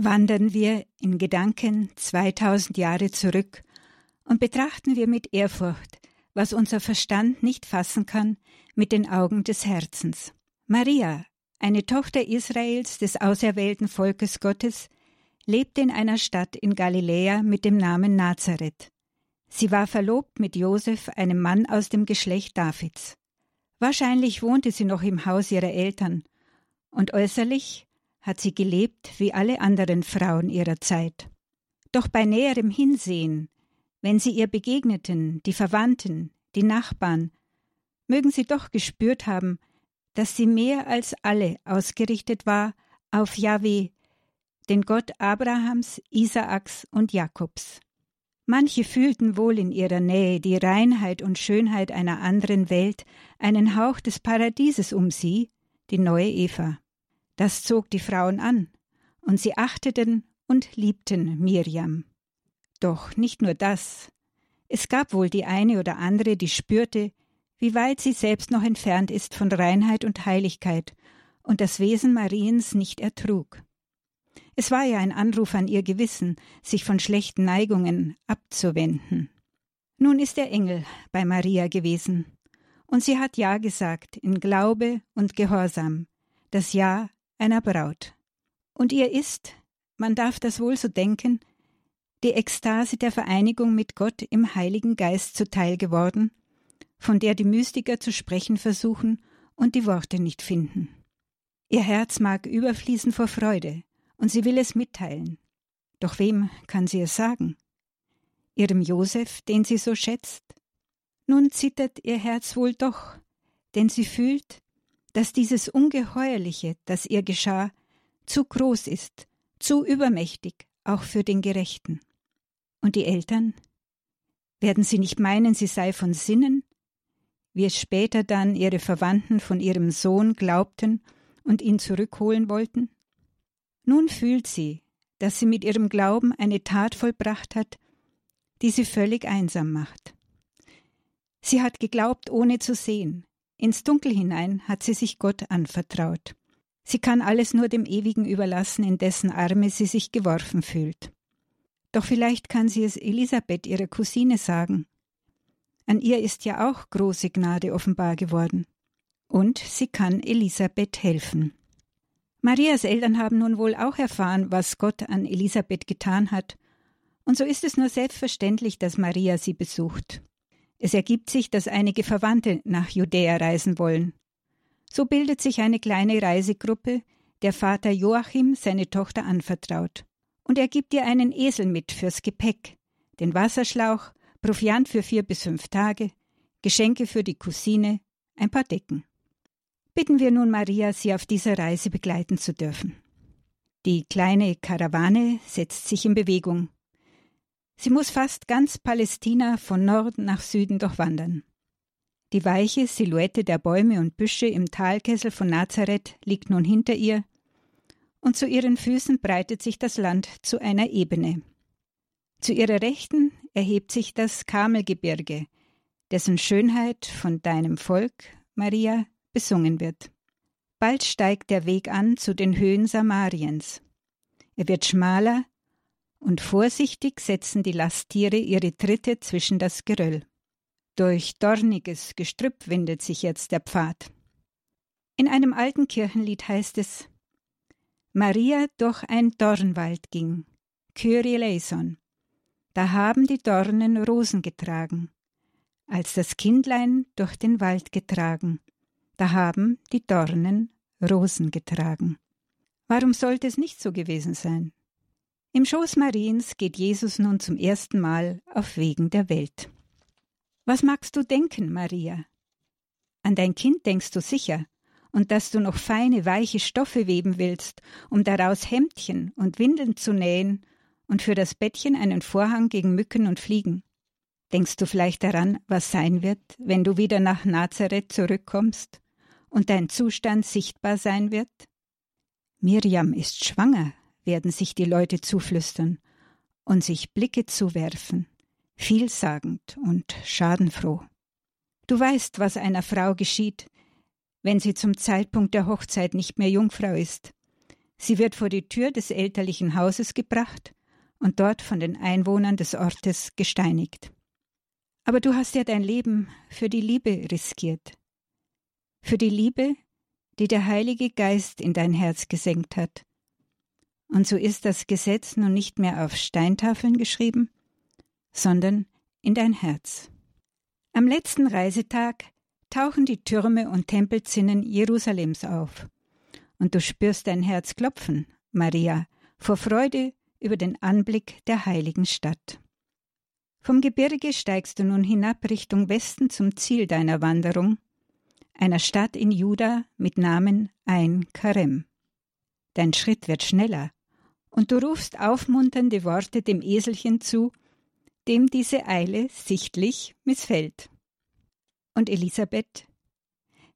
wandern wir in Gedanken 2000 Jahre zurück und betrachten wir mit Ehrfurcht, was unser Verstand nicht fassen kann, mit den Augen des Herzens. Maria, eine Tochter Israels des auserwählten Volkes Gottes, lebte in einer Stadt in Galiläa mit dem Namen Nazareth. Sie war verlobt mit Josef, einem Mann aus dem Geschlecht Davids. Wahrscheinlich wohnte sie noch im Haus ihrer Eltern, und äußerlich hat sie gelebt wie alle anderen Frauen ihrer Zeit. Doch bei näherem Hinsehen, wenn sie ihr begegneten, die Verwandten, die Nachbarn, mögen sie doch gespürt haben, dass sie mehr als alle ausgerichtet war auf Yahweh, den Gott Abrahams, Isaaks und Jakobs. Manche fühlten wohl in ihrer Nähe die Reinheit und Schönheit einer anderen Welt, einen Hauch des Paradieses um sie, die neue Eva. Das zog die Frauen an, und sie achteten und liebten Mirjam. Doch nicht nur das. Es gab wohl die eine oder andere, die spürte, wie weit sie selbst noch entfernt ist von Reinheit und Heiligkeit und das Wesen Mariens nicht ertrug. Es war ja ein Anruf an ihr Gewissen, sich von schlechten Neigungen abzuwenden. Nun ist der Engel bei Maria gewesen, und sie hat Ja gesagt in Glaube und Gehorsam, das Ja einer Braut. Und ihr ist, man darf das wohl so denken, die Ekstase der Vereinigung mit Gott im Heiligen Geist zuteil geworden, von der die Mystiker zu sprechen versuchen und die Worte nicht finden. Ihr Herz mag überfließen vor Freude, und sie will es mitteilen. Doch wem kann sie es sagen? Ihrem Josef, den sie so schätzt? Nun zittert ihr Herz wohl doch, denn sie fühlt, dass dieses Ungeheuerliche, das ihr geschah, zu groß ist, zu übermächtig, auch für den Gerechten. Und die Eltern? Werden sie nicht meinen, sie sei von Sinnen? Wie es später dann ihre Verwandten von ihrem Sohn glaubten und ihn zurückholen wollten? Nun fühlt sie, dass sie mit ihrem Glauben eine Tat vollbracht hat, die sie völlig einsam macht. Sie hat geglaubt, ohne zu sehen, ins Dunkel hinein hat sie sich Gott anvertraut. Sie kann alles nur dem Ewigen überlassen, in dessen Arme sie sich geworfen fühlt. Doch vielleicht kann sie es Elisabeth, ihrer Cousine, sagen. An ihr ist ja auch große Gnade offenbar geworden. Und sie kann Elisabeth helfen. Marias Eltern haben nun wohl auch erfahren, was Gott an Elisabeth getan hat, und so ist es nur selbstverständlich, dass Maria sie besucht. Es ergibt sich, dass einige Verwandte nach Judäa reisen wollen. So bildet sich eine kleine Reisegruppe, der Vater Joachim seine Tochter anvertraut. Und er gibt ihr einen Esel mit fürs Gepäck, den Wasserschlauch, Proviant für vier bis fünf Tage, Geschenke für die Cousine, ein paar Decken. Bitten wir nun Maria, sie auf dieser Reise begleiten zu dürfen. Die kleine Karawane setzt sich in Bewegung. Sie muss fast ganz Palästina von Norden nach Süden durchwandern. Die weiche Silhouette der Bäume und Büsche im Talkessel von Nazareth liegt nun hinter ihr, und zu ihren Füßen breitet sich das Land zu einer Ebene. Zu ihrer Rechten erhebt sich das Kamelgebirge, dessen Schönheit von deinem Volk, Maria, besungen wird. Bald steigt der Weg an zu den Höhen Samariens. Er wird schmaler, und vorsichtig setzen die Lasttiere ihre Tritte zwischen das Geröll. Durch dorniges Gestrüpp windet sich jetzt der Pfad. In einem alten Kirchenlied heißt es Maria durch ein Dornwald ging, Kyrie eleison. Da haben die Dornen Rosen getragen, als das Kindlein durch den Wald getragen, da haben die Dornen Rosen getragen. Warum sollte es nicht so gewesen sein? Im Schoß Mariens geht Jesus nun zum ersten Mal auf Wegen der Welt. Was magst du denken, Maria? An dein Kind denkst du sicher, und dass du noch feine, weiche Stoffe weben willst, um daraus Hemdchen und Windeln zu nähen und für das Bettchen einen Vorhang gegen Mücken und Fliegen. Denkst du vielleicht daran, was sein wird, wenn du wieder nach Nazareth zurückkommst und dein Zustand sichtbar sein wird? Mirjam ist schwanger, werden sich die Leute zuflüstern und sich Blicke zuwerfen, vielsagend und schadenfroh. Du weißt, was einer Frau geschieht, wenn sie zum Zeitpunkt der Hochzeit nicht mehr Jungfrau ist, Sie wird vor die Tür des elterlichen Hauses gebracht und dort von den Einwohnern des Ortes gesteinigt. Aber du hast ja dein Leben für die Liebe riskiert. Für die Liebe, die der Heilige Geist in dein Herz gesenkt hat. Und so ist das Gesetz nun nicht mehr auf Steintafeln geschrieben, sondern in dein Herz. Am letzten Reisetag tauchen die Türme und Tempelzinnen Jerusalems auf. Und du spürst dein Herz klopfen, Maria, vor Freude über den Anblick der heiligen Stadt. Vom Gebirge steigst du nun hinab Richtung Westen zum Ziel deiner Wanderung, einer Stadt in Juda mit Namen Ein Karem. Dein Schritt wird schneller, und du rufst aufmunternde Worte dem Eselchen zu, dem diese Eile sichtlich missfällt. Und Elisabeth?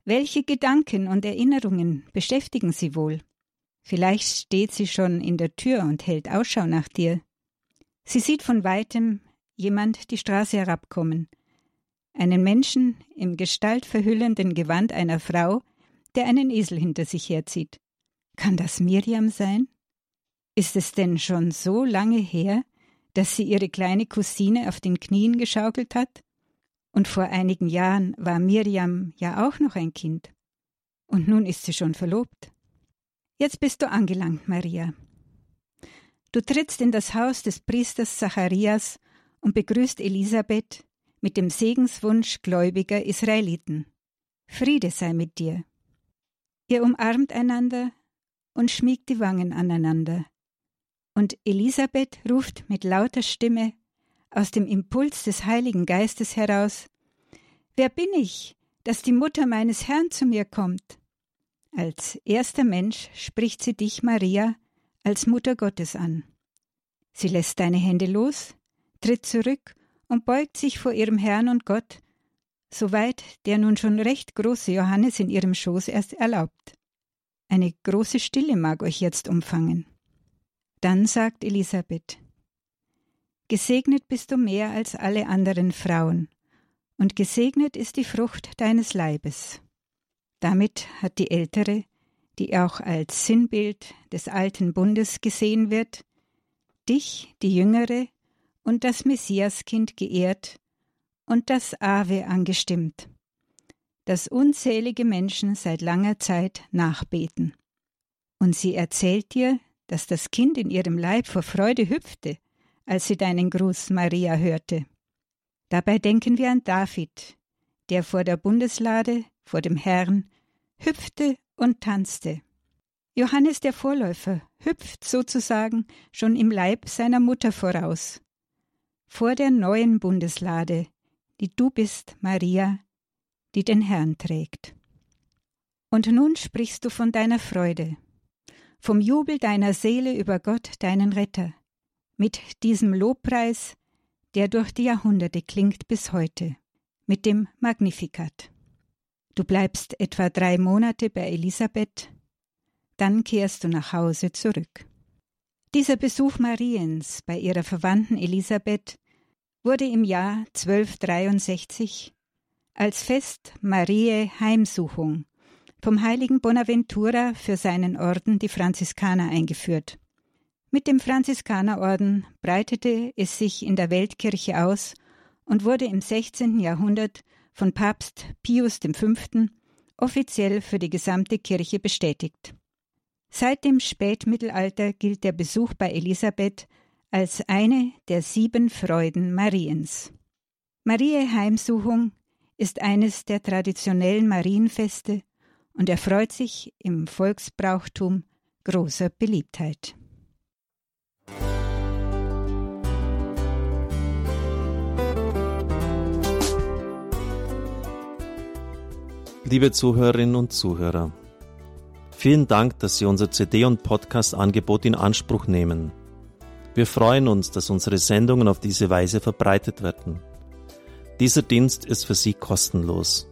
Welche Gedanken und Erinnerungen beschäftigen sie wohl? Vielleicht steht sie schon in der Tür und hält Ausschau nach dir. Sie sieht von weitem jemand die Straße herabkommen, einen Menschen im gestaltverhüllenden Gewand einer Frau, der einen Esel hinter sich herzieht. Kann das Miriam sein? Ist es denn schon so lange her, dass sie ihre kleine Cousine auf den Knien geschaukelt hat? Und vor einigen Jahren war Miriam ja auch noch ein Kind. Und nun ist sie schon verlobt. Jetzt bist du angelangt, Maria. Du trittst in das Haus des Priesters Zacharias und begrüßt Elisabeth mit dem Segenswunsch gläubiger Israeliten. Friede sei mit dir. Ihr umarmt einander und schmiegt die Wangen aneinander. Und Elisabeth ruft mit lauter Stimme aus dem Impuls des Heiligen Geistes heraus Wer bin ich, dass die Mutter meines Herrn zu mir kommt? Als erster Mensch spricht sie dich, Maria, als Mutter Gottes an. Sie lässt deine Hände los, tritt zurück und beugt sich vor ihrem Herrn und Gott, soweit der nun schon recht große Johannes in ihrem Schoß erst erlaubt. Eine große Stille mag euch jetzt umfangen. Dann sagt Elisabeth, Gesegnet bist du mehr als alle anderen Frauen, und gesegnet ist die Frucht deines Leibes. Damit hat die Ältere, die auch als Sinnbild des alten Bundes gesehen wird, dich, die Jüngere, und das Messiaskind geehrt und das Ave angestimmt, das unzählige Menschen seit langer Zeit nachbeten. Und sie erzählt dir, dass das Kind in ihrem Leib vor Freude hüpfte, als sie deinen Gruß Maria hörte. Dabei denken wir an David, der vor der Bundeslade, vor dem Herrn, hüpfte und tanzte. Johannes der Vorläufer hüpft sozusagen schon im Leib seiner Mutter voraus, vor der neuen Bundeslade, die du bist, Maria, die den Herrn trägt. Und nun sprichst du von deiner Freude, vom Jubel deiner Seele über Gott, deinen Retter, mit diesem Lobpreis, der durch die Jahrhunderte klingt bis heute, mit dem Magnificat. Du bleibst etwa drei Monate bei Elisabeth, dann kehrst du nach Hause zurück. Dieser Besuch Mariens bei ihrer Verwandten Elisabeth wurde im Jahr 1263 als Fest Mariä Heimsuchung vom heiligen Bonaventura für seinen Orden die Franziskaner eingeführt. Mit dem Franziskanerorden breitete es sich in der Weltkirche aus und wurde im 16. Jahrhundert von Papst Pius V. offiziell für die gesamte Kirche bestätigt. Seit dem Spätmittelalter gilt der Besuch bei Elisabeth als eine der sieben Freuden Mariens. Mariä Heimsuchung ist eines der traditionellen Marienfeste und erfreut sich im Volksbrauchtum großer Beliebtheit. Liebe Zuhörerinnen und Zuhörer, vielen Dank, dass Sie unser CD- und Podcast-Angebot in Anspruch nehmen. Wir freuen uns, dass unsere Sendungen auf diese Weise verbreitet werden. Dieser Dienst ist für Sie kostenlos.